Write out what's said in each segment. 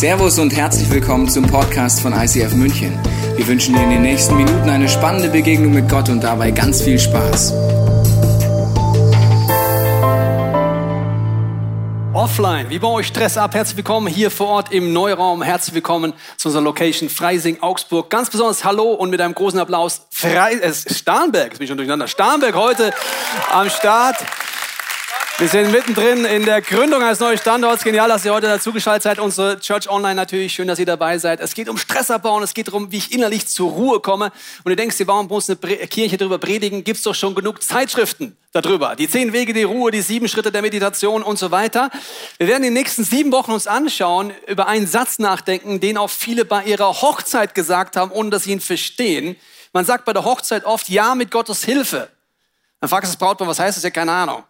Servus und herzlich willkommen zum Podcast von ICF München. Wir wünschen dir in den nächsten Minuten eine spannende Begegnung mit Gott und dabei ganz viel Spaß. Offline, wie baue ich Stress ab? Herzlich willkommen hier vor Ort im Neuraum. Herzlich willkommen zu unserer Location Freising, Augsburg. Ganz besonders Hallo und mit einem großen Applaus Frei äh, Starnberg, jetzt bin ich schon durcheinander. Starnberg heute am Start. Wir sind mittendrin in der Gründung eines neuen Standorts. Genial, dass ihr heute dazugeschaltet seid. Unsere Church Online natürlich. Schön, dass ihr dabei seid. Es geht um Stressabbau und es geht darum, wie ich innerlich zur Ruhe komme. Und du denkst dir, warum muss eine Kirche darüber predigen? Gibt es doch schon genug Zeitschriften darüber. Die zehn Wege der Ruhe, die sieben Schritte der Meditation und so weiter. Wir werden in den nächsten sieben Wochen uns anschauen, über einen Satz nachdenken, den auch viele bei ihrer Hochzeit gesagt haben, ohne dass sie ihn verstehen. Man sagt bei der Hochzeit oft, ja, mit Gottes Hilfe. Dann fragst du das Brautpaar, was heißt das? Ja, keine Ahnung.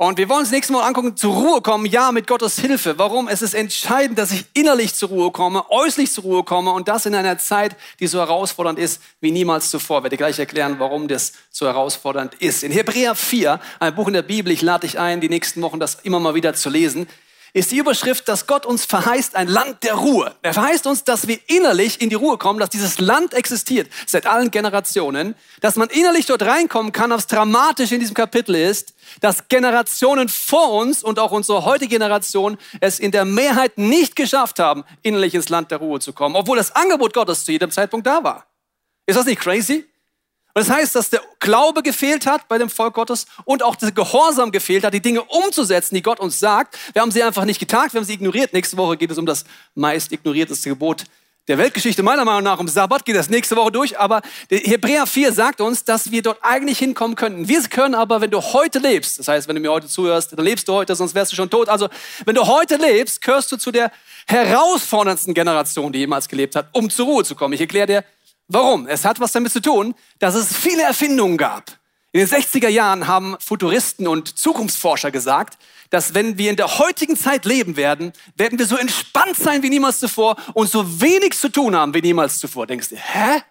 Und wir wollen uns nächstes Mal angucken, zur Ruhe kommen, ja, mit Gottes Hilfe. Warum? Es ist entscheidend, dass ich innerlich zur Ruhe komme, äußerlich zur Ruhe komme und das in einer Zeit, die so herausfordernd ist wie niemals zuvor. Ich werde gleich erklären, warum das so herausfordernd ist. In Hebräer 4, ein Buch in der Bibel, ich lade dich ein, die nächsten Wochen das immer mal wieder zu lesen ist die Überschrift, dass Gott uns verheißt ein Land der Ruhe. Er verheißt uns, dass wir innerlich in die Ruhe kommen, dass dieses Land existiert seit allen Generationen, dass man innerlich dort reinkommen kann. Was dramatisch in diesem Kapitel ist, dass Generationen vor uns und auch unsere heutige Generation es in der Mehrheit nicht geschafft haben, innerlich ins Land der Ruhe zu kommen, obwohl das Angebot Gottes zu jedem Zeitpunkt da war. Ist das nicht crazy? Und das heißt, dass der Glaube gefehlt hat bei dem Volk Gottes und auch der Gehorsam gefehlt hat, die Dinge umzusetzen, die Gott uns sagt. Wir haben sie einfach nicht getagt, wir haben sie ignoriert. Nächste Woche geht es um das meist ignorierteste Gebot der Weltgeschichte. Meiner Meinung nach um Sabbat geht das nächste Woche durch. Aber Hebräer 4 sagt uns, dass wir dort eigentlich hinkommen könnten. Wir können aber, wenn du heute lebst, das heißt, wenn du mir heute zuhörst, dann lebst du heute, sonst wärst du schon tot. Also, wenn du heute lebst, gehörst du zu der herausforderndsten Generation, die jemals gelebt hat, um zur Ruhe zu kommen. Ich erkläre dir, Warum? Es hat was damit zu tun, dass es viele Erfindungen gab. In den 60er Jahren haben Futuristen und Zukunftsforscher gesagt, dass wenn wir in der heutigen Zeit leben werden, werden wir so entspannt sein wie niemals zuvor und so wenig zu tun haben wie niemals zuvor. Denkst du, hä?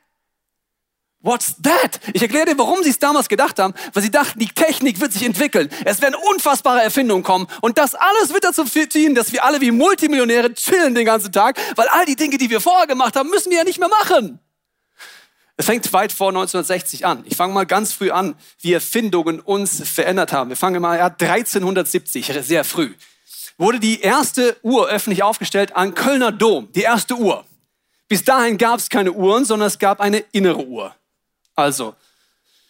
What's that? Ich erkläre dir, warum sie es damals gedacht haben, weil sie dachten, die Technik wird sich entwickeln. Es werden unfassbare Erfindungen kommen und das alles wird dazu führen, dass wir alle wie Multimillionäre chillen den ganzen Tag, weil all die Dinge, die wir vorher gemacht haben, müssen wir ja nicht mehr machen. Es fängt weit vor 1960 an. Ich fange mal ganz früh an, wie Erfindungen uns verändert haben. Wir fangen mal ja 1370, sehr früh. Wurde die erste Uhr öffentlich aufgestellt an Kölner Dom, die erste Uhr. Bis dahin gab es keine Uhren, sondern es gab eine innere Uhr. Also,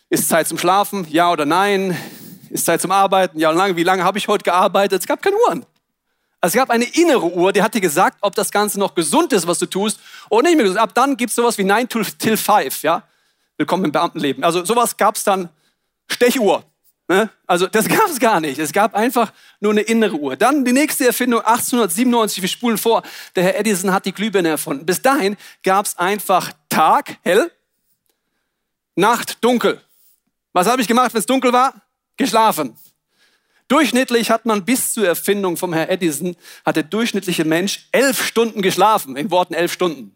ist Zeit zum Schlafen? Ja oder nein? Ist Zeit zum Arbeiten? Ja oder nein? Wie lange habe ich heute gearbeitet? Es gab keine Uhren. Also es gab eine innere Uhr, die hat dir gesagt, ob das Ganze noch gesund ist, was du tust, oder nicht mehr gesund. Ab dann gibt es sowas wie 9 till 5, ja. Willkommen im Beamtenleben. Also sowas gab es dann, Stechuhr. Ne? Also das gab es gar nicht. Es gab einfach nur eine innere Uhr. Dann die nächste Erfindung 1897, wir spulen vor. Der Herr Edison hat die Glühbirne erfunden. Bis dahin gab es einfach Tag, hell, Nacht, dunkel. Was habe ich gemacht, wenn es dunkel war? Geschlafen. Durchschnittlich hat man bis zur Erfindung vom Herr Edison, hat der durchschnittliche Mensch elf Stunden geschlafen. In Worten elf Stunden.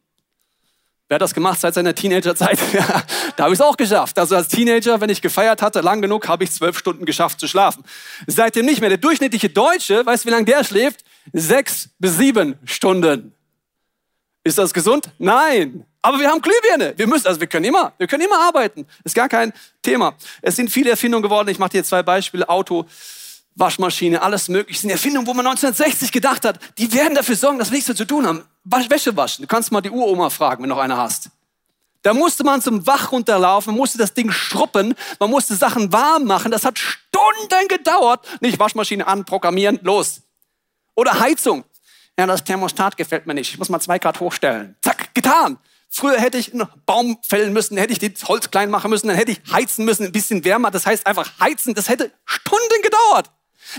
Wer hat das gemacht seit seiner Teenagerzeit? Da habe ich es auch geschafft. Also als Teenager, wenn ich gefeiert hatte, lang genug, habe ich zwölf Stunden geschafft zu schlafen. Seitdem nicht mehr. Der durchschnittliche Deutsche, weißt du, wie lange der schläft? Sechs bis sieben Stunden. Ist das gesund? Nein. Aber wir haben Glühbirne. Wir müssen, also wir können immer, wir können immer arbeiten. Ist gar kein Thema. Es sind viele Erfindungen geworden. Ich mache dir zwei Beispiele. Auto, Waschmaschine, alles mögliche. Das sind Erfindungen, wo man 1960 gedacht hat, die werden dafür sorgen, dass wir nichts mehr zu tun haben. Wäsche waschen. Du kannst mal die Uroma fragen, wenn du noch eine hast. Da musste man zum Wach runterlaufen, musste das Ding schruppen, man musste Sachen warm machen. Das hat Stunden gedauert. Nicht Waschmaschine an, programmieren, los. Oder Heizung. Ja, das Thermostat gefällt mir nicht. Ich muss mal zwei Grad hochstellen. Zack, getan. Früher hätte ich einen Baum fällen müssen, hätte ich das Holz klein machen müssen, dann hätte ich heizen müssen, ein bisschen wärmer. Das heißt einfach heizen. Das hätte Stunden gedauert.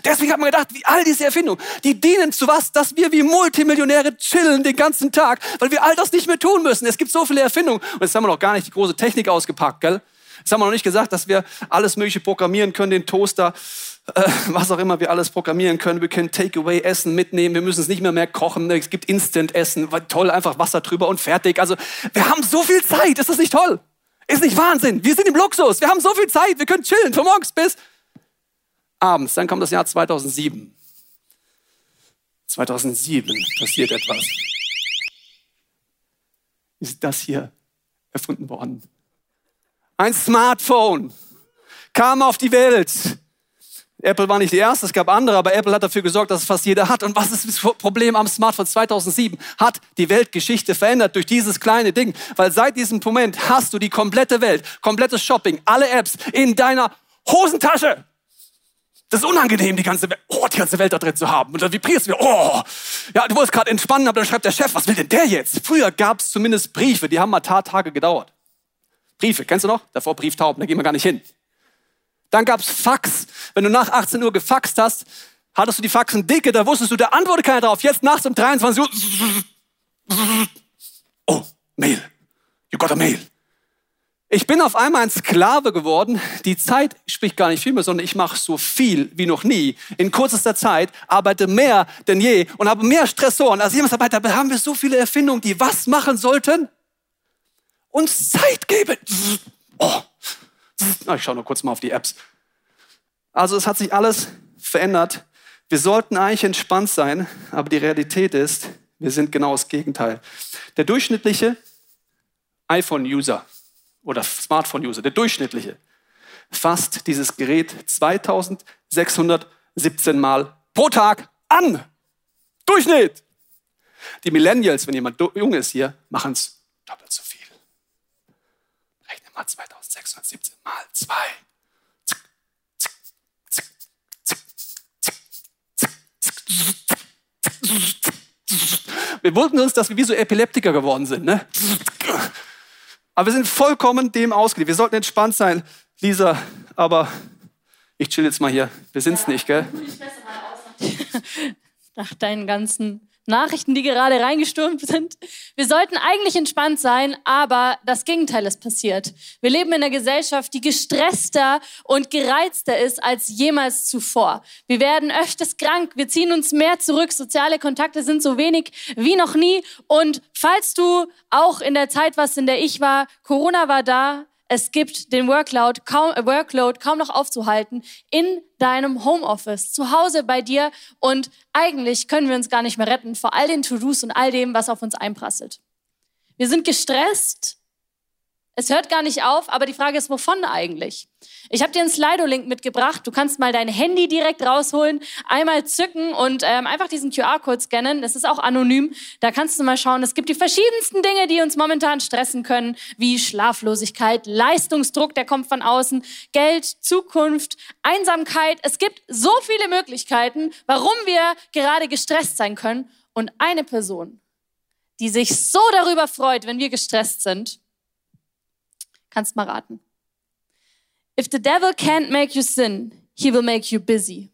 Deswegen hat man gedacht, wie all diese Erfindungen, die dienen zu was, dass wir wie Multimillionäre chillen den ganzen Tag, weil wir all das nicht mehr tun müssen. Es gibt so viele Erfindungen. Und jetzt haben wir noch gar nicht die große Technik ausgepackt, gell? Jetzt haben wir noch nicht gesagt, dass wir alles Mögliche programmieren können, den Toaster, äh, was auch immer wir alles programmieren können. Wir können Takeaway-Essen mitnehmen, wir müssen es nicht mehr mehr kochen. Es gibt Instant-Essen, toll, einfach Wasser drüber und fertig. Also wir haben so viel Zeit, ist das nicht toll? Ist nicht Wahnsinn? Wir sind im Luxus, wir haben so viel Zeit, wir können chillen von morgens bis abends. Dann kommt das Jahr 2007. 2007 passiert etwas. Ist das hier erfunden worden? Ein Smartphone kam auf die Welt. Apple war nicht die erste, es gab andere, aber Apple hat dafür gesorgt, dass es fast jeder hat. Und was ist das Problem am Smartphone 2007? Hat die Weltgeschichte verändert durch dieses kleine Ding. Weil seit diesem Moment hast du die komplette Welt, komplettes Shopping, alle Apps in deiner Hosentasche. Das ist unangenehm, die ganze Welt, oh, die ganze Welt da drin zu haben. Und dann vibrierst du, oh, ja, du wolltest gerade entspannen, aber dann schreibt der Chef, was will denn der jetzt? Früher gab es zumindest Briefe, die haben mal Tage gedauert. Briefe, kennst du noch? Davor Brieftauben, da gehen wir gar nicht hin. Dann gab's Fax. Wenn du nach 18 Uhr gefaxt hast, hattest du die Faxen dicke, da wusstest du, da antwortet keiner drauf. Jetzt nachts um 23 Uhr. Oh, Mail. You got a mail. Ich bin auf einmal ein Sklave geworden. Die Zeit spricht gar nicht viel mehr, sondern ich mache so viel wie noch nie. In kürzester Zeit arbeite mehr denn je und habe mehr Stressoren als jemals dabei. Da haben wir so viele Erfindungen, die was machen sollten? Uns Zeit geben. Oh. Ich schaue nur kurz mal auf die Apps. Also es hat sich alles verändert. Wir sollten eigentlich entspannt sein, aber die Realität ist, wir sind genau das Gegenteil. Der durchschnittliche iPhone-User oder Smartphone-User, der durchschnittliche, fasst dieses Gerät 2617 Mal pro Tag an. Durchschnitt. Die Millennials, wenn jemand jung ist hier, machen es doppelt so viel. Rechne mal 2617 mal 2. Wir wundern uns, dass wir wie so Epileptiker geworden sind. Ne? Aber wir sind vollkommen dem ausgeliefert. Wir sollten entspannt sein, Lisa. Aber ich chill jetzt mal hier. Wir sind es ja, nicht, gell? Nach deinen ganzen Nachrichten, die gerade reingestürmt sind. Wir sollten eigentlich entspannt sein, aber das Gegenteil ist passiert. Wir leben in einer Gesellschaft, die gestresster und gereizter ist als jemals zuvor. Wir werden öfters krank, wir ziehen uns mehr zurück, soziale Kontakte sind so wenig wie noch nie. Und falls du auch in der Zeit warst, in der ich war, Corona war da, es gibt den Workload kaum, äh, Workload kaum noch aufzuhalten in deinem Homeoffice, zu Hause bei dir. Und eigentlich können wir uns gar nicht mehr retten vor all den To-Dos und all dem, was auf uns einprasselt. Wir sind gestresst, es hört gar nicht auf, aber die Frage ist, wovon eigentlich? Ich habe dir einen Slido-Link mitgebracht. Du kannst mal dein Handy direkt rausholen, einmal zücken und ähm, einfach diesen QR-Code scannen. Das ist auch anonym. Da kannst du mal schauen. Es gibt die verschiedensten Dinge, die uns momentan stressen können, wie Schlaflosigkeit, Leistungsdruck, der kommt von außen, Geld, Zukunft, Einsamkeit. Es gibt so viele Möglichkeiten, warum wir gerade gestresst sein können. Und eine Person, die sich so darüber freut, wenn wir gestresst sind, Kannst mal raten. If the devil can't make you sin, he will make you busy.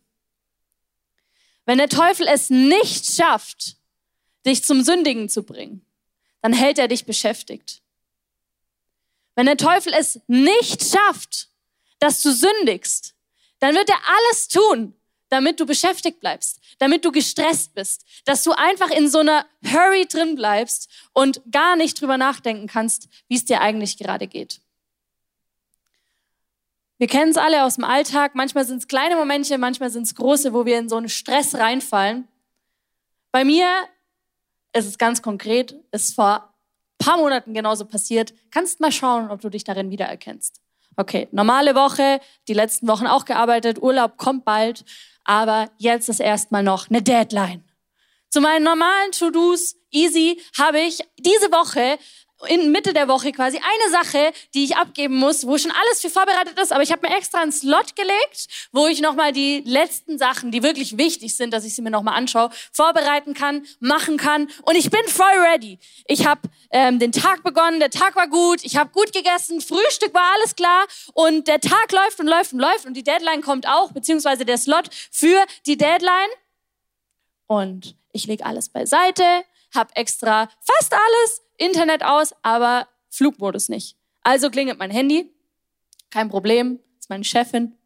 Wenn der Teufel es nicht schafft, dich zum Sündigen zu bringen, dann hält er dich beschäftigt. Wenn der Teufel es nicht schafft, dass du sündigst, dann wird er alles tun, damit du beschäftigt bleibst, damit du gestresst bist, dass du einfach in so einer Hurry drin bleibst und gar nicht drüber nachdenken kannst, wie es dir eigentlich gerade geht. Wir kennen es alle aus dem Alltag. Manchmal sind es kleine Momente, manchmal sind es große, wo wir in so einen Stress reinfallen. Bei mir ist es ganz konkret, ist vor ein paar Monaten genauso passiert. Kannst mal schauen, ob du dich darin wiedererkennst. Okay, normale Woche, die letzten Wochen auch gearbeitet, Urlaub kommt bald, aber jetzt ist erstmal noch eine Deadline. Zu meinen normalen To-Dos, easy, habe ich diese Woche in Mitte der Woche quasi eine Sache, die ich abgeben muss, wo schon alles für vorbereitet ist, aber ich habe mir extra einen Slot gelegt, wo ich nochmal die letzten Sachen, die wirklich wichtig sind, dass ich sie mir nochmal anschaue, vorbereiten kann, machen kann und ich bin voll ready. Ich habe ähm, den Tag begonnen, der Tag war gut, ich habe gut gegessen, Frühstück war alles klar und der Tag läuft und läuft und läuft und die Deadline kommt auch, beziehungsweise der Slot für die Deadline und ich lege alles beiseite, habe extra fast alles Internet aus, aber Flugmodus nicht. Also klingelt mein Handy, kein Problem, ist meine Chefin,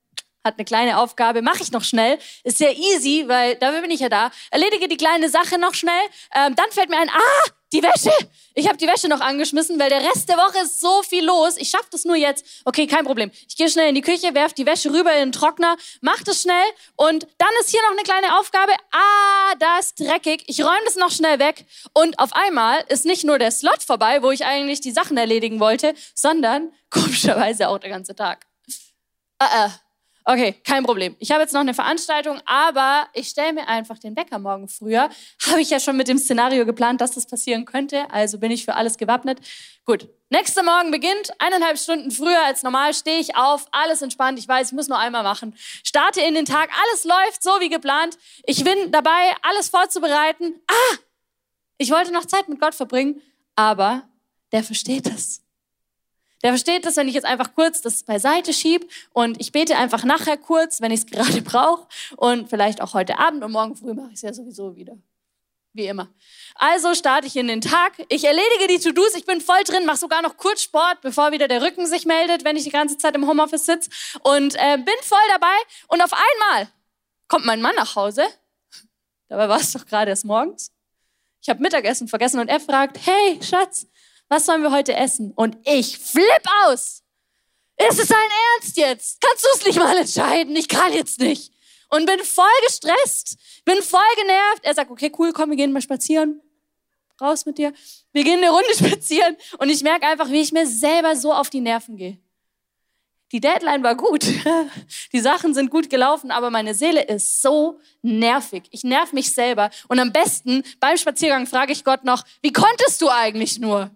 hat eine kleine Aufgabe, mache ich noch schnell. Ist sehr easy, weil dafür bin ich ja da. Erledige die kleine Sache noch schnell. Ähm, dann fällt mir ein, ah, die Wäsche. Ich habe die Wäsche noch angeschmissen, weil der Rest der Woche ist so viel los. Ich schaffe das nur jetzt. Okay, kein Problem. Ich gehe schnell in die Küche, werf die Wäsche rüber in den Trockner, mach das schnell und dann ist hier noch eine kleine Aufgabe. Ah, da ist dreckig. Ich räume das noch schnell weg und auf einmal ist nicht nur der Slot vorbei, wo ich eigentlich die Sachen erledigen wollte, sondern komischerweise auch der ganze Tag. Uh, uh. Okay, kein Problem. Ich habe jetzt noch eine Veranstaltung, aber ich stelle mir einfach den Wecker morgen früher. Habe ich ja schon mit dem Szenario geplant, dass das passieren könnte. Also bin ich für alles gewappnet. Gut. Nächster Morgen beginnt. Eineinhalb Stunden früher als normal stehe ich auf. Alles entspannt. Ich weiß, ich muss nur einmal machen. Starte in den Tag. Alles läuft so wie geplant. Ich bin dabei, alles vorzubereiten. Ah! Ich wollte noch Zeit mit Gott verbringen. Aber der versteht es. Der versteht das, wenn ich jetzt einfach kurz das beiseite schieb und ich bete einfach nachher kurz, wenn ich es gerade brauche und vielleicht auch heute Abend und morgen früh mache ich es ja sowieso wieder. Wie immer. Also starte ich in den Tag. Ich erledige die To-Dos. Ich bin voll drin, mache sogar noch kurz Sport, bevor wieder der Rücken sich meldet, wenn ich die ganze Zeit im Homeoffice sitze. Und äh, bin voll dabei. Und auf einmal kommt mein Mann nach Hause. Dabei war es doch gerade erst morgens. Ich habe Mittagessen vergessen und er fragt, hey Schatz, was sollen wir heute essen? Und ich flipp aus. Ist es dein Ernst jetzt? Kannst du es nicht mal entscheiden? Ich kann jetzt nicht. Und bin voll gestresst, bin voll genervt. Er sagt, okay, cool, komm, wir gehen mal spazieren. Raus mit dir. Wir gehen eine Runde spazieren. Und ich merke einfach, wie ich mir selber so auf die Nerven gehe. Die Deadline war gut. Die Sachen sind gut gelaufen, aber meine Seele ist so nervig. Ich nerv mich selber. Und am besten beim Spaziergang frage ich Gott noch, wie konntest du eigentlich nur?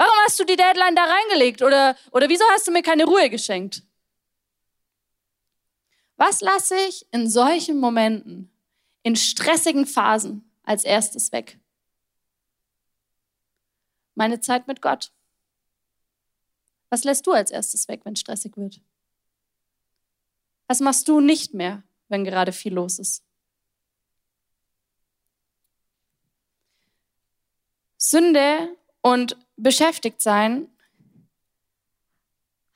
Warum hast du die Deadline da reingelegt? Oder, oder wieso hast du mir keine Ruhe geschenkt? Was lasse ich in solchen Momenten, in stressigen Phasen als erstes weg? Meine Zeit mit Gott. Was lässt du als erstes weg, wenn es stressig wird? Was machst du nicht mehr, wenn gerade viel los ist? Sünde und beschäftigt sein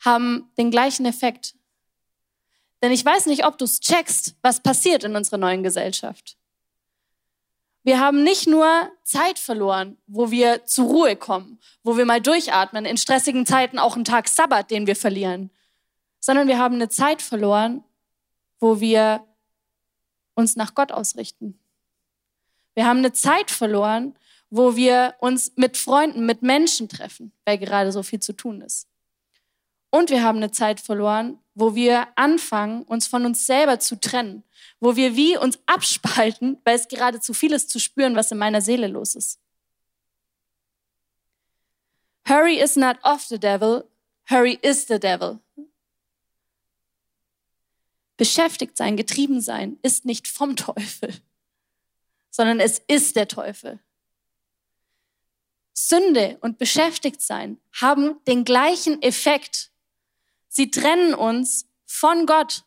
haben den gleichen Effekt. Denn ich weiß nicht, ob du es checkst, was passiert in unserer neuen Gesellschaft. Wir haben nicht nur Zeit verloren, wo wir zur Ruhe kommen, wo wir mal durchatmen, in stressigen Zeiten auch einen Tag Sabbat, den wir verlieren, sondern wir haben eine Zeit verloren, wo wir uns nach Gott ausrichten. Wir haben eine Zeit verloren, wo wir uns mit Freunden, mit Menschen treffen, weil gerade so viel zu tun ist. Und wir haben eine Zeit verloren, wo wir anfangen, uns von uns selber zu trennen, wo wir wie uns abspalten, weil es gerade zu viel ist zu spüren, was in meiner Seele los ist. Hurry is not of the devil, hurry is the devil. Beschäftigt sein, getrieben sein, ist nicht vom Teufel, sondern es ist der Teufel. Sünde und Beschäftigtsein haben den gleichen Effekt. Sie trennen uns von Gott.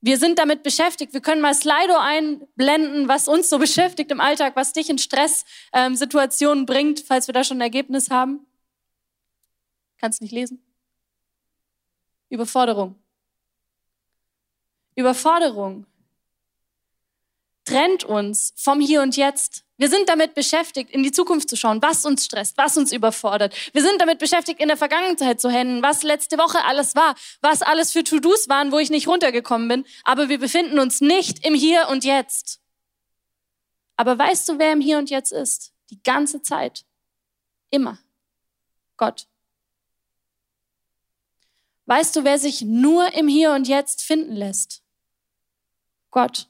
Wir sind damit beschäftigt. Wir können mal Slido einblenden, was uns so beschäftigt im Alltag, was dich in Stresssituationen ähm, bringt, falls wir da schon ein Ergebnis haben. Kannst nicht lesen. Überforderung. Überforderung trennt uns vom Hier und Jetzt. Wir sind damit beschäftigt, in die Zukunft zu schauen, was uns stresst, was uns überfordert. Wir sind damit beschäftigt, in der Vergangenheit zu hängen, was letzte Woche alles war, was alles für To-Dos waren, wo ich nicht runtergekommen bin. Aber wir befinden uns nicht im Hier und Jetzt. Aber weißt du, wer im Hier und Jetzt ist? Die ganze Zeit. Immer. Gott. Weißt du, wer sich nur im Hier und Jetzt finden lässt? Gott.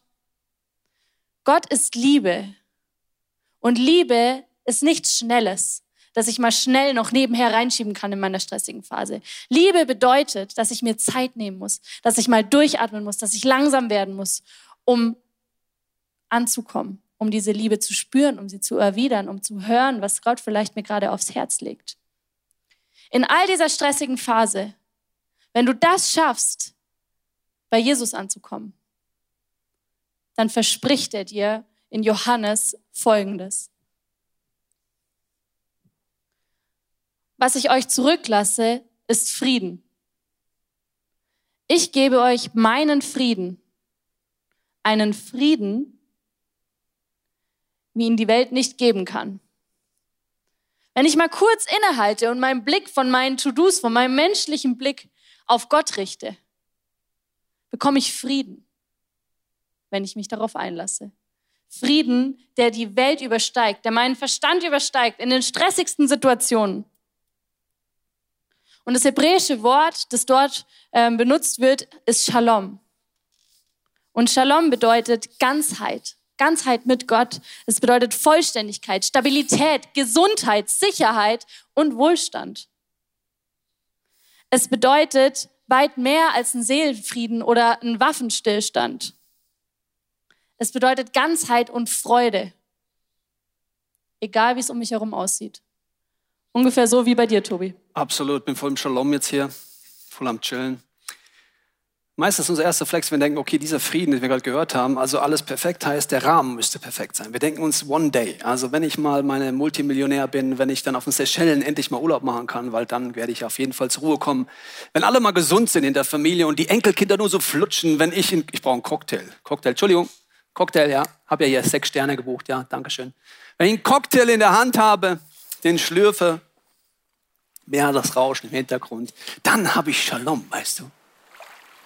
Gott ist Liebe. Und Liebe ist nichts Schnelles, das ich mal schnell noch nebenher reinschieben kann in meiner stressigen Phase. Liebe bedeutet, dass ich mir Zeit nehmen muss, dass ich mal durchatmen muss, dass ich langsam werden muss, um anzukommen, um diese Liebe zu spüren, um sie zu erwidern, um zu hören, was Gott vielleicht mir gerade aufs Herz legt. In all dieser stressigen Phase, wenn du das schaffst, bei Jesus anzukommen, dann verspricht er dir in Johannes Folgendes. Was ich euch zurücklasse, ist Frieden. Ich gebe euch meinen Frieden, einen Frieden, wie ihn die Welt nicht geben kann. Wenn ich mal kurz innehalte und meinen Blick von meinen To-Dos, von meinem menschlichen Blick auf Gott richte, bekomme ich Frieden, wenn ich mich darauf einlasse. Frieden, der die Welt übersteigt, der meinen Verstand übersteigt in den stressigsten Situationen. Und das hebräische Wort, das dort äh, benutzt wird, ist Shalom. Und Shalom bedeutet Ganzheit. Ganzheit mit Gott. Es bedeutet Vollständigkeit, Stabilität, Gesundheit, Sicherheit und Wohlstand. Es bedeutet weit mehr als ein Seelenfrieden oder ein Waffenstillstand. Es bedeutet Ganzheit und Freude. Egal, wie es um mich herum aussieht. Ungefähr so wie bei dir, Tobi. Absolut, bin voll im Shalom jetzt hier, voll am Chillen. Meistens unser erster Flex, wir denken, okay, dieser Frieden, den wir gerade gehört haben, also alles perfekt heißt, der Rahmen müsste perfekt sein. Wir denken uns one day. Also wenn ich mal meine Multimillionär bin, wenn ich dann auf den Seychellen endlich mal Urlaub machen kann, weil dann werde ich auf jeden Fall zur Ruhe kommen. Wenn alle mal gesund sind in der Familie und die Enkelkinder nur so flutschen, wenn ich, in, ich brauche einen Cocktail. Cocktail, Entschuldigung, Cocktail, ja. Hab ja hier sechs Sterne gebucht, ja, Dankeschön. Wenn ich einen Cocktail in der Hand habe, den schlürfe, mehr das Rauschen im Hintergrund, dann habe ich Shalom, weißt du.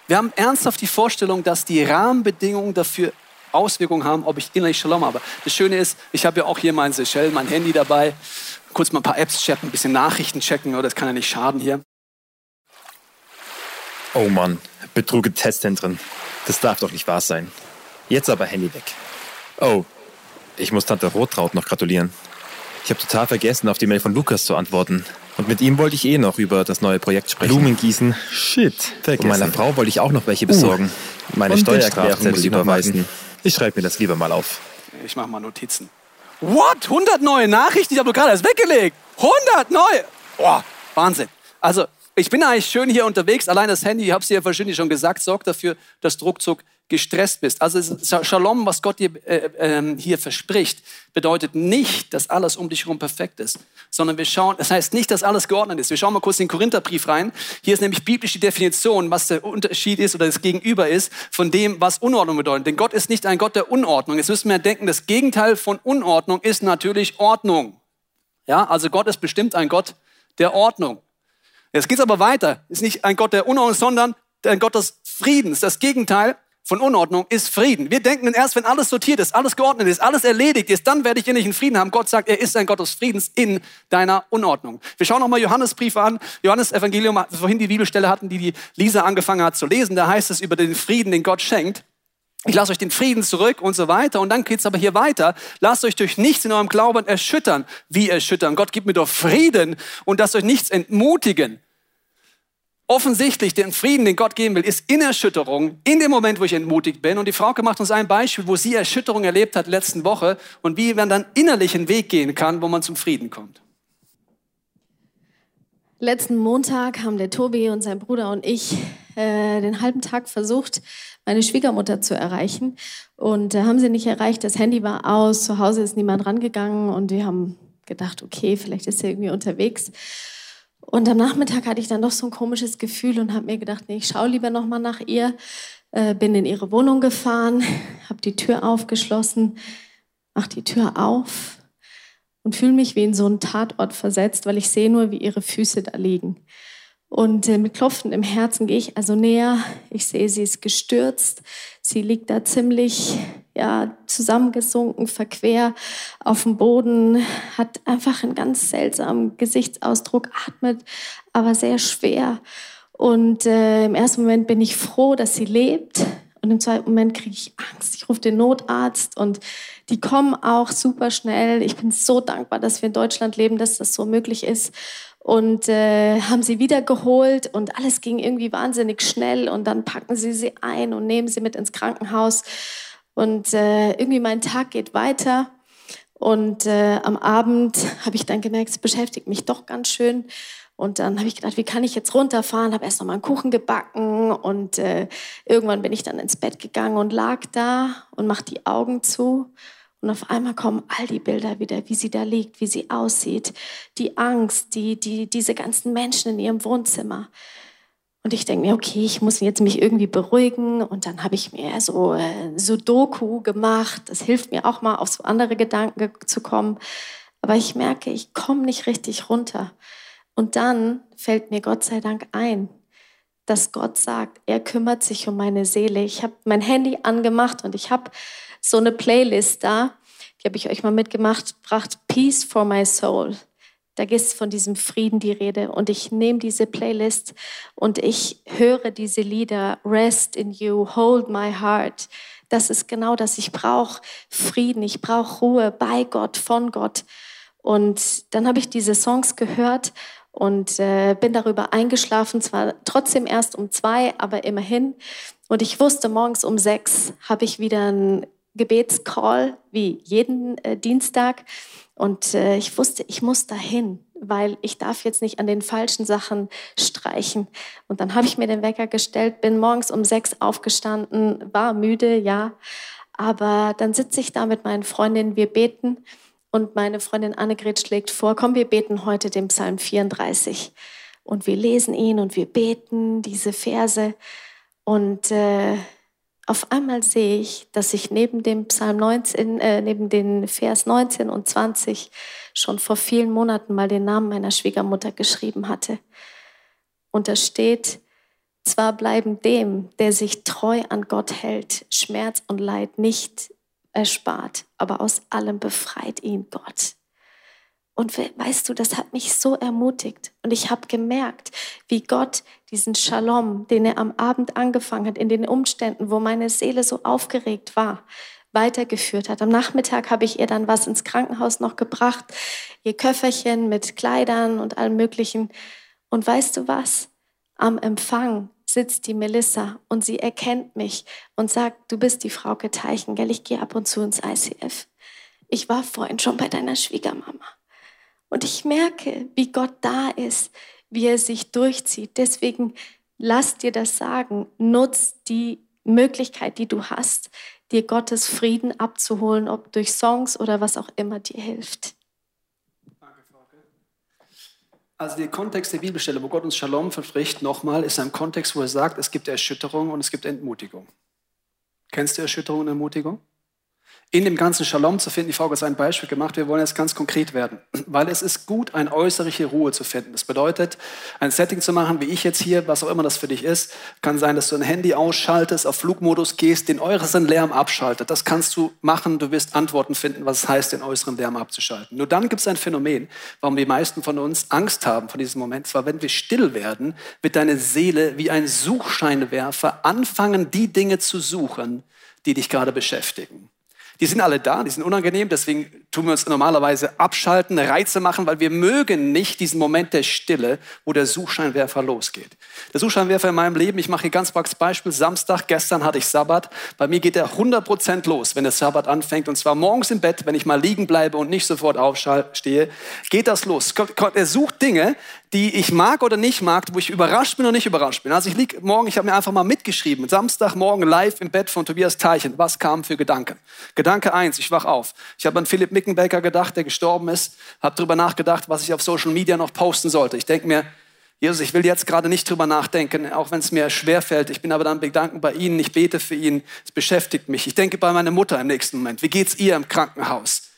Wir haben ernsthaft die Vorstellung, dass die Rahmenbedingungen dafür Auswirkungen haben, ob ich innerlich Shalom habe. Das Schöne ist, ich habe ja auch hier mein Seychelles, mein Handy dabei. Kurz mal ein paar Apps checken, ein bisschen Nachrichten checken, oder das kann ja nicht schaden hier. Oh Mann, Betrug im Testzentren. Das darf doch nicht wahr sein. Jetzt aber Handy weg. Oh, ich muss Tante Rotraut noch gratulieren. Ich habe total vergessen, auf die Mail von Lukas zu antworten. Und mit ihm wollte ich eh noch über das neue Projekt sprechen. Blumen gießen. Shit. Vergessen. Und meiner Frau wollte ich auch noch welche besorgen. Uh, Meine Steuererklärung muss ich überweisen. Ich schreibe mir das lieber mal auf. Ich mache mal Notizen. What? 100 neue Nachrichten? Ich habe gerade erst weggelegt. 100 neue? Boah, Wahnsinn. Also, ich bin eigentlich schön hier unterwegs. Allein das Handy, ich habe es dir ja wahrscheinlich schon gesagt, sorgt dafür, dass Druckzug gestresst bist. Also Shalom, was Gott dir äh, äh, hier verspricht, bedeutet nicht, dass alles um dich herum perfekt ist, sondern wir schauen, das heißt nicht, dass alles geordnet ist. Wir schauen mal kurz in den Korintherbrief rein. Hier ist nämlich biblische Definition, was der Unterschied ist oder das Gegenüber ist von dem, was Unordnung bedeutet. Denn Gott ist nicht ein Gott der Unordnung. Jetzt müssen wir denken, das Gegenteil von Unordnung ist natürlich Ordnung. Ja, also Gott ist bestimmt ein Gott der Ordnung. Jetzt geht es aber weiter. Ist nicht ein Gott der Unordnung, sondern ein Gott des Friedens. Das Gegenteil von Unordnung ist Frieden. Wir denken erst, wenn alles sortiert ist, alles geordnet ist, alles erledigt ist, dann werde ich innerlichen Frieden haben. Gott sagt, er ist ein Gott des Friedens in deiner Unordnung. Wir schauen nochmal Johannesbrief an. Johannes Evangelium, vorhin die Bibelstelle hatten, die die Lisa angefangen hat zu lesen. Da heißt es über den Frieden, den Gott schenkt. Ich lasse euch den Frieden zurück und so weiter. Und dann geht's aber hier weiter. Lasst euch durch nichts in eurem Glauben erschüttern. Wie erschüttern? Gott gibt mir doch Frieden und lasst euch nichts entmutigen offensichtlich den Frieden, den Gott geben will, ist in Erschütterung, in dem Moment, wo ich entmutigt bin. Und die Frau macht uns ein Beispiel, wo sie Erschütterung erlebt hat letzten Woche und wie man dann innerlich einen Weg gehen kann, wo man zum Frieden kommt. Letzten Montag haben der Tobi und sein Bruder und ich äh, den halben Tag versucht, meine Schwiegermutter zu erreichen. Und äh, haben sie nicht erreicht. Das Handy war aus, zu Hause ist niemand rangegangen und wir haben gedacht, okay, vielleicht ist er irgendwie unterwegs. Und am Nachmittag hatte ich dann doch so ein komisches Gefühl und habe mir gedacht, nee, ich schaue lieber noch mal nach ihr. Äh, bin in ihre Wohnung gefahren, habe die Tür aufgeschlossen, mach die Tür auf und fühle mich wie in so einen Tatort versetzt, weil ich sehe nur, wie ihre Füße da liegen. Und äh, mit klopfendem Herzen gehe ich also näher. Ich sehe, sie ist gestürzt. Sie liegt da ziemlich ja, zusammengesunken, verquer auf dem Boden, hat einfach einen ganz seltsamen Gesichtsausdruck, atmet aber sehr schwer. Und äh, im ersten Moment bin ich froh, dass sie lebt. Und im zweiten Moment kriege ich Angst. Ich rufe den Notarzt und die kommen auch super schnell. Ich bin so dankbar, dass wir in Deutschland leben, dass das so möglich ist und äh, haben sie wiedergeholt und alles ging irgendwie wahnsinnig schnell und dann packen sie sie ein und nehmen sie mit ins Krankenhaus und äh, irgendwie mein Tag geht weiter und äh, am Abend habe ich dann gemerkt, es beschäftigt mich doch ganz schön und dann habe ich gedacht, wie kann ich jetzt runterfahren? Habe erst noch mal einen Kuchen gebacken und äh, irgendwann bin ich dann ins Bett gegangen und lag da und mache die Augen zu und auf einmal kommen all die Bilder wieder, wie sie da liegt, wie sie aussieht, die Angst, die, die, diese ganzen Menschen in ihrem Wohnzimmer. Und ich denke mir, okay, ich muss jetzt mich irgendwie beruhigen. Und dann habe ich mir so äh, Sudoku gemacht. Das hilft mir auch mal, auf so andere Gedanken zu kommen. Aber ich merke, ich komme nicht richtig runter. Und dann fällt mir Gott sei Dank ein, dass Gott sagt, er kümmert sich um meine Seele. Ich habe mein Handy angemacht und ich habe so eine Playlist da, die habe ich euch mal mitgemacht, bracht Peace for my soul. Da ist von diesem Frieden die Rede. Und ich nehme diese Playlist und ich höre diese Lieder, Rest in You, Hold My Heart. Das ist genau das. Ich brauche Frieden, ich brauche Ruhe bei Gott, von Gott. Und dann habe ich diese Songs gehört und äh, bin darüber eingeschlafen, zwar trotzdem erst um zwei, aber immerhin. Und ich wusste, morgens um sechs habe ich wieder einen Gebetscall, wie jeden äh, Dienstag. Und äh, ich wusste, ich muss dahin, weil ich darf jetzt nicht an den falschen Sachen streichen. Und dann habe ich mir den Wecker gestellt, bin morgens um sechs aufgestanden, war müde, ja. Aber dann sitze ich da mit meinen Freundinnen, wir beten. Und meine Freundin Annegret schlägt vor, komm, wir beten heute den Psalm 34. Und wir lesen ihn und wir beten diese Verse. Und äh, auf einmal sehe ich, dass ich neben dem Psalm 19, äh, neben den Vers 19 und 20 schon vor vielen Monaten mal den Namen meiner Schwiegermutter geschrieben hatte. Und da steht, zwar bleiben dem, der sich treu an Gott hält, Schmerz und Leid nicht erspart, aber aus allem befreit ihn Gott. Und weißt du, das hat mich so ermutigt. Und ich habe gemerkt, wie Gott diesen Shalom, den er am Abend angefangen hat, in den Umständen, wo meine Seele so aufgeregt war, weitergeführt hat. Am Nachmittag habe ich ihr dann was ins Krankenhaus noch gebracht, ihr Köfferchen mit Kleidern und allem Möglichen. Und weißt du was? Am Empfang sitzt die Melissa und sie erkennt mich und sagt, du bist die Frau Geteichen, gell, ich gehe ab und zu ins ICF. Ich war vorhin schon bei deiner Schwiegermama. Und ich merke, wie Gott da ist, wie er sich durchzieht. Deswegen lass dir das sagen. Nutz die Möglichkeit, die du hast, dir Gottes Frieden abzuholen, ob durch Songs oder was auch immer dir hilft. Also der Kontext der Bibelstelle, wo Gott uns Shalom verspricht, nochmal, ist ein Kontext, wo er sagt, es gibt Erschütterung und es gibt Entmutigung. Kennst du Erschütterung und Ermutigung? In dem ganzen Shalom zu finden. Die Frau hat ein Beispiel gemacht. Wir wollen jetzt ganz konkret werden, weil es ist gut, eine äußerliche Ruhe zu finden. Das bedeutet, ein Setting zu machen, wie ich jetzt hier, was auch immer das für dich ist. Kann sein, dass du ein Handy ausschaltest, auf Flugmodus gehst, den äußeren Lärm abschaltet. Das kannst du machen. Du wirst Antworten finden, was es heißt, den äußeren Lärm abzuschalten. Nur dann gibt es ein Phänomen, warum die meisten von uns Angst haben vor diesem Moment. Zwar, wenn wir still werden, wird deine Seele wie ein Suchscheinwerfer anfangen, die Dinge zu suchen, die dich gerade beschäftigen. Die sind alle da, die sind unangenehm, deswegen tun wir uns normalerweise abschalten, Reize machen, weil wir mögen nicht diesen Moment der Stille, wo der Suchscheinwerfer losgeht. Der Suchscheinwerfer in meinem Leben, ich mache hier ganz praktisch Beispiel, Samstag, gestern hatte ich Sabbat, bei mir geht er 100% los, wenn der Sabbat anfängt und zwar morgens im Bett, wenn ich mal liegen bleibe und nicht sofort aufstehe, geht das los. Er sucht Dinge, die ich mag oder nicht mag, wo ich überrascht bin oder nicht überrascht bin. Also ich liege morgen, ich habe mir einfach mal mitgeschrieben, Samstagmorgen live im Bett von Tobias Teichen. Was kam für Gedanken? Gedanke eins: ich wach auf. Ich habe an Philipp Mickenbecker gedacht, der gestorben ist, habe darüber nachgedacht, was ich auf Social Media noch posten sollte. Ich denke mir, Jesus, ich will jetzt gerade nicht drüber nachdenken, auch wenn es mir schwerfällt. Ich bin aber dann bedanken bei Ihnen, ich bete für ihn, es beschäftigt mich. Ich denke bei meiner Mutter im nächsten Moment. Wie geht's ihr im Krankenhaus?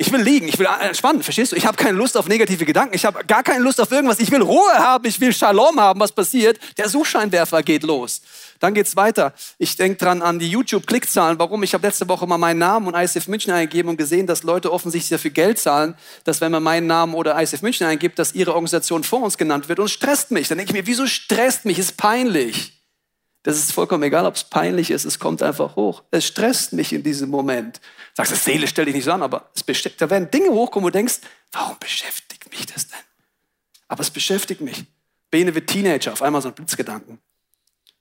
Ich will liegen, ich will entspannen, verstehst du? Ich habe keine Lust auf negative Gedanken, ich habe gar keine Lust auf irgendwas. Ich will Ruhe haben, ich will Shalom haben, was passiert? Der Suchscheinwerfer geht los. Dann geht's weiter. Ich denke dran an die YouTube-Klickzahlen. Warum? Ich habe letzte Woche mal meinen Namen und ISF München eingegeben und gesehen, dass Leute offensichtlich dafür Geld zahlen, dass wenn man meinen Namen oder ISF München eingibt, dass ihre Organisation vor uns genannt wird und stresst mich. Dann denke ich mir, wieso stresst mich? Ist peinlich. Das ist vollkommen egal, ob es peinlich ist, es kommt einfach hoch. Es stresst mich in diesem Moment. Sagst, das Seele stell dich nicht so an, aber es da werden Dinge hochkommen, wo du denkst, warum beschäftigt mich das denn? Aber es beschäftigt mich. Bene wird Teenager, auf einmal so ein Blitzgedanken.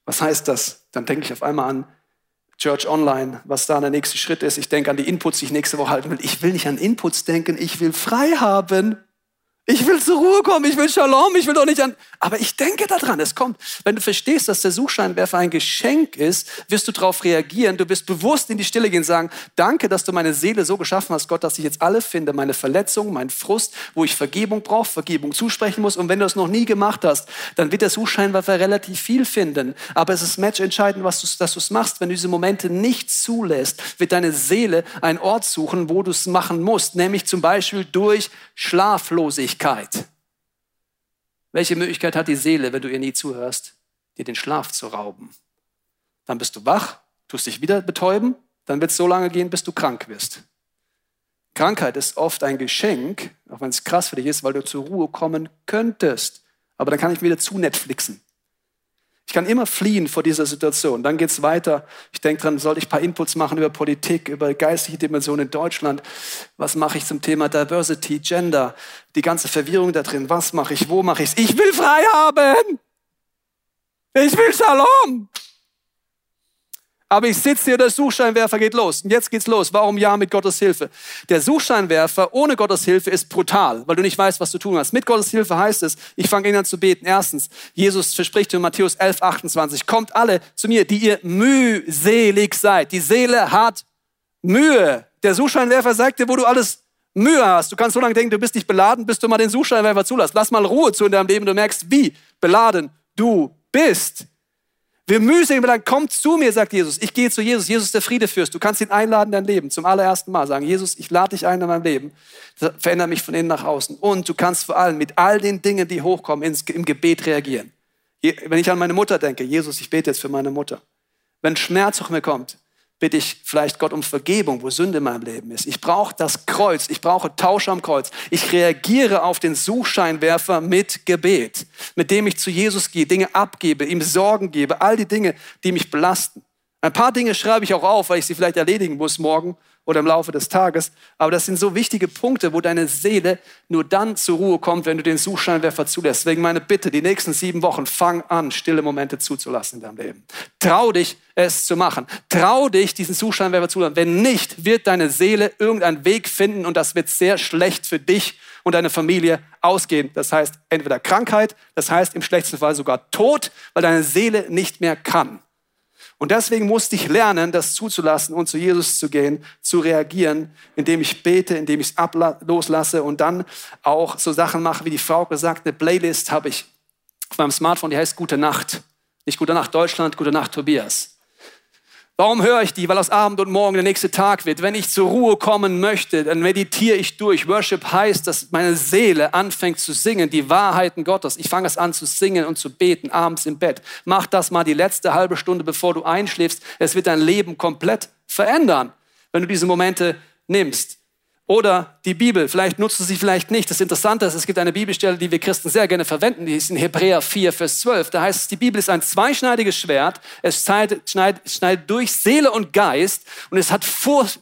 Was heißt das? Dann denke ich auf einmal an Church Online, was da der nächste Schritt ist. Ich denke an die Inputs, die ich nächste Woche halten will. Ich will nicht an Inputs denken, ich will frei haben. Ich will zur Ruhe kommen, ich will Shalom, ich will doch nicht an. Aber ich denke daran, es kommt. Wenn du verstehst, dass der Suchscheinwerfer ein Geschenk ist, wirst du darauf reagieren. Du wirst bewusst in die Stille gehen und sagen, danke, dass du meine Seele so geschaffen hast, Gott, dass ich jetzt alle finde, meine Verletzung, mein Frust, wo ich Vergebung brauche, Vergebung zusprechen muss. Und wenn du es noch nie gemacht hast, dann wird der Suchscheinwerfer relativ viel finden. Aber es ist matchentscheidend, was du, dass du es machst. Wenn du diese Momente nicht zulässt, wird deine Seele einen Ort suchen, wo du es machen musst, nämlich zum Beispiel durch Schlaflosigkeit. Möglichkeit. Welche Möglichkeit hat die Seele, wenn du ihr nie zuhörst, dir den Schlaf zu rauben? Dann bist du wach, tust dich wieder betäuben, dann wird es so lange gehen, bis du krank wirst. Krankheit ist oft ein Geschenk, auch wenn es krass für dich ist, weil du zur Ruhe kommen könntest. Aber dann kann ich wieder zu Netflixen. Ich kann immer fliehen vor dieser Situation. Dann geht es weiter. Ich denke dran, sollte ich ein paar Inputs machen über Politik, über geistige Dimensionen in Deutschland. Was mache ich zum Thema Diversity, Gender, die ganze Verwirrung da drin. Was mache ich, wo mache ich es? Ich will frei haben. Ich will Shalom. Aber ich sitze hier, der Suchscheinwerfer geht los. Und jetzt geht's los. Warum ja mit Gottes Hilfe? Der Suchscheinwerfer ohne Gottes Hilfe ist brutal, weil du nicht weißt, was du tun hast. Mit Gottes Hilfe heißt es, ich fange an zu beten. Erstens, Jesus verspricht in Matthäus 11, 28, kommt alle zu mir, die ihr mühselig seid. Die Seele hat Mühe. Der Suchscheinwerfer sagt dir, wo du alles Mühe hast. Du kannst so lange denken, du bist nicht beladen, bis du mal den Suchscheinwerfer zulässt. Lass mal Ruhe zu in deinem Leben. Du merkst, wie beladen du bist. Wir mühselig bleiben, kommt zu mir, sagt Jesus. Ich gehe zu Jesus. Jesus der Friedefürst. Du kannst ihn einladen in dein Leben. Zum allerersten Mal sagen, Jesus, ich lade dich ein in mein Leben. Das verändert mich von innen nach außen. Und du kannst vor allem mit all den Dingen, die hochkommen, ins, im Gebet reagieren. Wenn ich an meine Mutter denke, Jesus, ich bete jetzt für meine Mutter. Wenn Schmerz auf mir kommt, bitte ich vielleicht Gott um Vergebung, wo Sünde in meinem Leben ist. Ich brauche das Kreuz, ich brauche Tausch am Kreuz. Ich reagiere auf den Suchscheinwerfer mit Gebet, mit dem ich zu Jesus gehe, Dinge abgebe, ihm Sorgen gebe, all die Dinge, die mich belasten. Ein paar Dinge schreibe ich auch auf, weil ich sie vielleicht erledigen muss morgen oder im Laufe des Tages. Aber das sind so wichtige Punkte, wo deine Seele nur dann zur Ruhe kommt, wenn du den Suchscheinwerfer zulässt. Deswegen meine Bitte, die nächsten sieben Wochen, fang an, stille Momente zuzulassen in deinem Leben. Trau dich, es zu machen. Trau dich, diesen Suchscheinwerfer zulassen. Wenn nicht, wird deine Seele irgendeinen Weg finden und das wird sehr schlecht für dich und deine Familie ausgehen. Das heißt entweder Krankheit, das heißt im schlechtesten Fall sogar Tod, weil deine Seele nicht mehr kann. Und deswegen musste ich lernen, das zuzulassen und zu Jesus zu gehen, zu reagieren, indem ich bete, indem ich es loslasse und dann auch so Sachen mache, wie die Frau gesagt, eine Playlist habe ich auf meinem Smartphone, die heißt Gute Nacht. Nicht Gute Nacht Deutschland, Gute Nacht Tobias. Warum höre ich die? Weil aus Abend und Morgen der nächste Tag wird. Wenn ich zur Ruhe kommen möchte, dann meditiere ich durch. Worship heißt, dass meine Seele anfängt zu singen, die Wahrheiten Gottes. Ich fange es an zu singen und zu beten abends im Bett. Mach das mal die letzte halbe Stunde, bevor du einschläfst. Es wird dein Leben komplett verändern, wenn du diese Momente nimmst. Oder die Bibel, vielleicht nutzt du sie, vielleicht nicht. Das Interessante ist, es gibt eine Bibelstelle, die wir Christen sehr gerne verwenden, die ist in Hebräer 4, Vers 12. Da heißt es, die Bibel ist ein zweischneidiges Schwert. Es schneidet, schneidet, durch Seele und Geist und es hat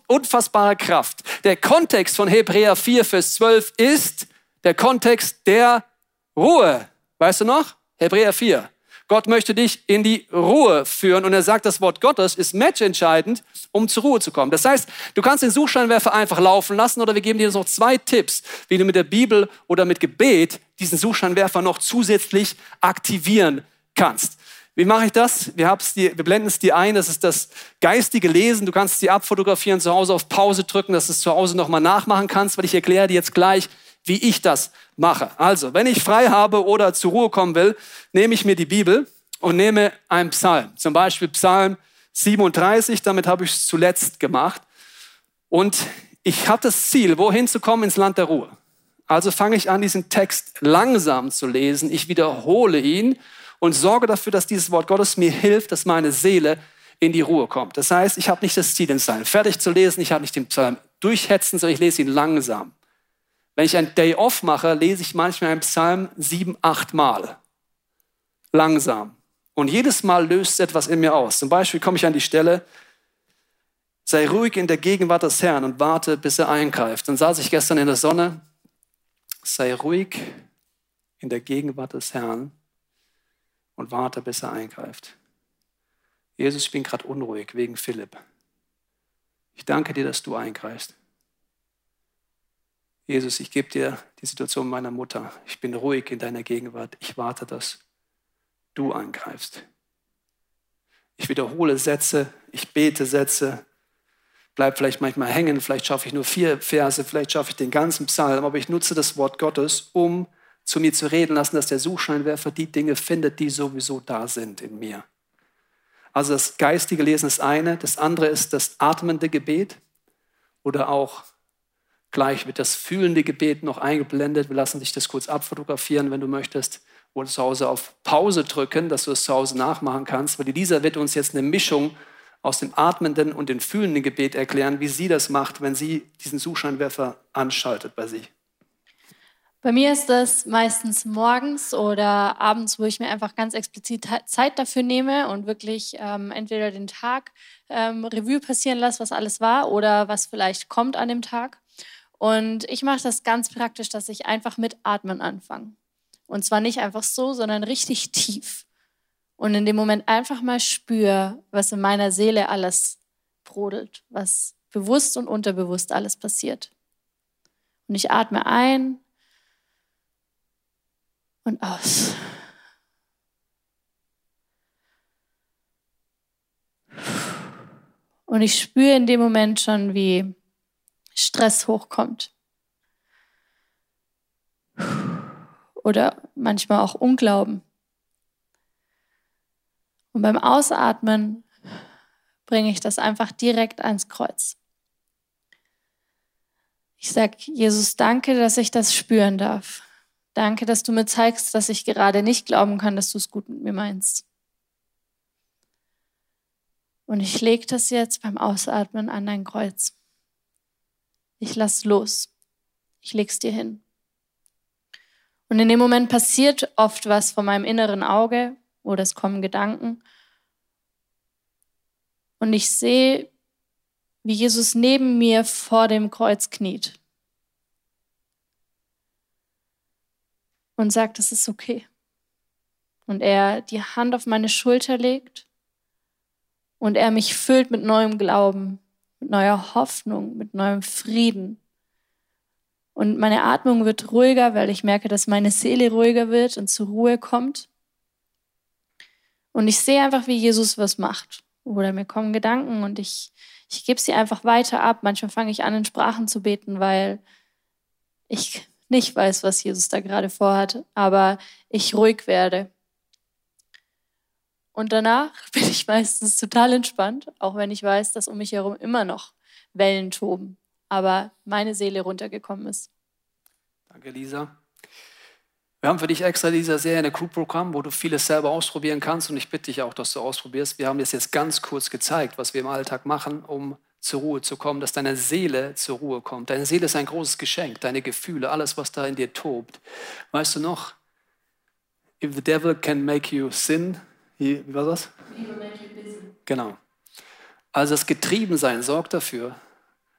unfassbare Kraft. Der Kontext von Hebräer 4, Vers 12 ist der Kontext der Ruhe. Weißt du noch? Hebräer 4. Gott möchte dich in die Ruhe führen und er sagt, das Wort Gottes ist matchentscheidend, um zur Ruhe zu kommen. Das heißt, du kannst den Suchscheinwerfer einfach laufen lassen oder wir geben dir noch zwei Tipps, wie du mit der Bibel oder mit Gebet diesen Suchscheinwerfer noch zusätzlich aktivieren kannst. Wie mache ich das? Wir, dir, wir blenden es dir ein. Das ist das geistige Lesen. Du kannst dir abfotografieren, zu Hause auf Pause drücken, dass du es zu Hause nochmal nachmachen kannst, weil ich erkläre dir jetzt gleich, wie ich das mache. Also, wenn ich frei habe oder zur Ruhe kommen will, nehme ich mir die Bibel und nehme einen Psalm. Zum Beispiel Psalm 37, damit habe ich es zuletzt gemacht. Und ich habe das Ziel, wohin zu kommen, ins Land der Ruhe. Also fange ich an, diesen Text langsam zu lesen. Ich wiederhole ihn und sorge dafür, dass dieses Wort Gottes mir hilft, dass meine Seele in die Ruhe kommt. Das heißt, ich habe nicht das Ziel, den Psalm fertig zu lesen. Ich habe nicht den Psalm durchhetzen, sondern ich lese ihn langsam. Wenn ich ein Day Off mache, lese ich manchmal einen Psalm sieben, acht Mal. Langsam. Und jedes Mal löst es etwas in mir aus. Zum Beispiel komme ich an die Stelle, sei ruhig in der Gegenwart des Herrn und warte, bis er eingreift. Dann saß ich gestern in der Sonne, sei ruhig in der Gegenwart des Herrn und warte, bis er eingreift. Jesus, ich bin gerade unruhig wegen Philipp. Ich danke dir, dass du eingreifst. Jesus, ich gebe dir die Situation meiner Mutter. Ich bin ruhig in deiner Gegenwart. Ich warte, dass du eingreifst. Ich wiederhole Sätze, ich bete Sätze, bleib vielleicht manchmal hängen, vielleicht schaffe ich nur vier Verse, vielleicht schaffe ich den ganzen Psalm, aber ich nutze das Wort Gottes, um zu mir zu reden lassen, dass der Suchscheinwerfer die Dinge findet, die sowieso da sind in mir. Also das geistige Lesen ist eine, das andere ist das atmende Gebet oder auch gleich wird das fühlende Gebet noch eingeblendet. Wir lassen dich das kurz abfotografieren, wenn du möchtest oder zu Hause auf Pause drücken, dass du es zu Hause nachmachen kannst, weil Elisa wird uns jetzt eine Mischung aus dem atmenden und dem fühlenden Gebet erklären, wie sie das macht, wenn sie diesen Suchscheinwerfer anschaltet bei sich. Bei mir ist das meistens morgens oder abends, wo ich mir einfach ganz explizit Zeit dafür nehme und wirklich ähm, entweder den Tag ähm, Revue passieren lasse, was alles war oder was vielleicht kommt an dem Tag. Und ich mache das ganz praktisch, dass ich einfach mit Atmen anfange. Und zwar nicht einfach so, sondern richtig tief. Und in dem Moment einfach mal spüre, was in meiner Seele alles brodelt, was bewusst und unterbewusst alles passiert. Und ich atme ein und aus. Und ich spüre in dem Moment schon, wie Stress hochkommt. oder manchmal auch Unglauben. Und beim Ausatmen bringe ich das einfach direkt ans Kreuz. Ich sage, Jesus, danke, dass ich das spüren darf. Danke, dass du mir zeigst, dass ich gerade nicht glauben kann, dass du es gut mit mir meinst. Und ich lege das jetzt beim Ausatmen an dein Kreuz. Ich lass los. Ich leg's dir hin. Und in dem Moment passiert oft was vor meinem inneren Auge oder es kommen Gedanken. Und ich sehe, wie Jesus neben mir vor dem Kreuz kniet und sagt, es ist okay. Und er die Hand auf meine Schulter legt und er mich füllt mit neuem Glauben, mit neuer Hoffnung, mit neuem Frieden und meine Atmung wird ruhiger, weil ich merke, dass meine Seele ruhiger wird und zur Ruhe kommt. Und ich sehe einfach, wie Jesus was macht. Oder mir kommen Gedanken und ich, ich gebe sie einfach weiter ab. Manchmal fange ich an, in Sprachen zu beten, weil ich nicht weiß, was Jesus da gerade vorhat, aber ich ruhig werde. Und danach bin ich meistens total entspannt, auch wenn ich weiß, dass um mich herum immer noch Wellen toben aber meine Seele runtergekommen ist. Danke, Lisa. Wir haben für dich extra dieser Serie ein Crew-Programm, wo du vieles selber ausprobieren kannst und ich bitte dich auch, dass du ausprobierst. Wir haben das jetzt ganz kurz gezeigt, was wir im Alltag machen, um zur Ruhe zu kommen, dass deine Seele zur Ruhe kommt. Deine Seele ist ein großes Geschenk, deine Gefühle, alles, was da in dir tobt. Weißt du noch, if the devil can make you sin, wie war das? Genau. Also das Getriebensein sorgt dafür,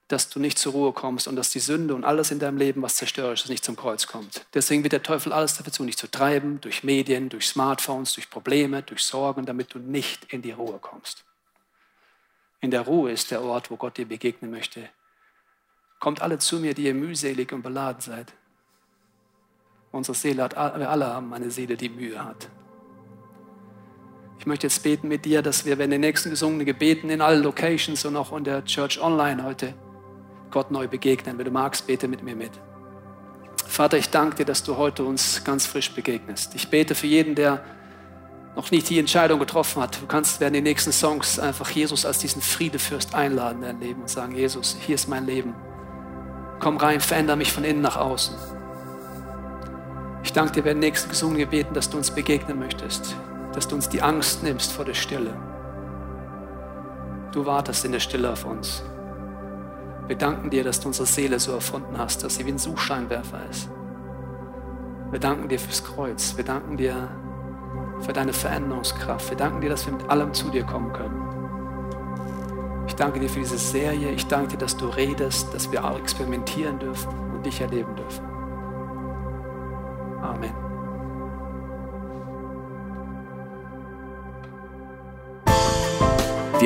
dass du nicht zur Ruhe kommst und dass die Sünde und alles in deinem Leben, was zerstörerisch ist, nicht zum Kreuz kommt. Deswegen wird der Teufel alles dafür tun, dich zu treiben, durch Medien, durch Smartphones, durch Probleme, durch Sorgen, damit du nicht in die Ruhe kommst. In der Ruhe ist der Ort, wo Gott dir begegnen möchte. Kommt alle zu mir, die ihr mühselig und beladen seid. Unsere Seele hat, wir alle haben eine Seele, die Mühe hat. Ich möchte jetzt beten mit dir, dass wir, wenn den nächsten gesungenen Gebeten in allen Locations und auch in der Church Online heute Gott neu begegnen. Wenn du magst, bete mit mir mit. Vater, ich danke dir, dass du heute uns ganz frisch begegnest. Ich bete für jeden, der noch nicht die Entscheidung getroffen hat. Du kannst während den nächsten Songs einfach Jesus als diesen Friedefürst einladen in dein Leben und sagen, Jesus, hier ist mein Leben. Komm rein, verändere mich von innen nach außen. Ich danke dir während den nächsten gesungenen Gebeten, dass du uns begegnen möchtest, dass du uns die Angst nimmst vor der Stille. Du wartest in der Stille auf uns. Wir danken dir, dass du unsere Seele so erfunden hast, dass sie wie ein Suchscheinwerfer ist. Wir danken dir fürs Kreuz. Wir danken dir für deine Veränderungskraft. Wir danken dir, dass wir mit allem zu dir kommen können. Ich danke dir für diese Serie. Ich danke dir, dass du redest, dass wir auch experimentieren dürfen und dich erleben dürfen.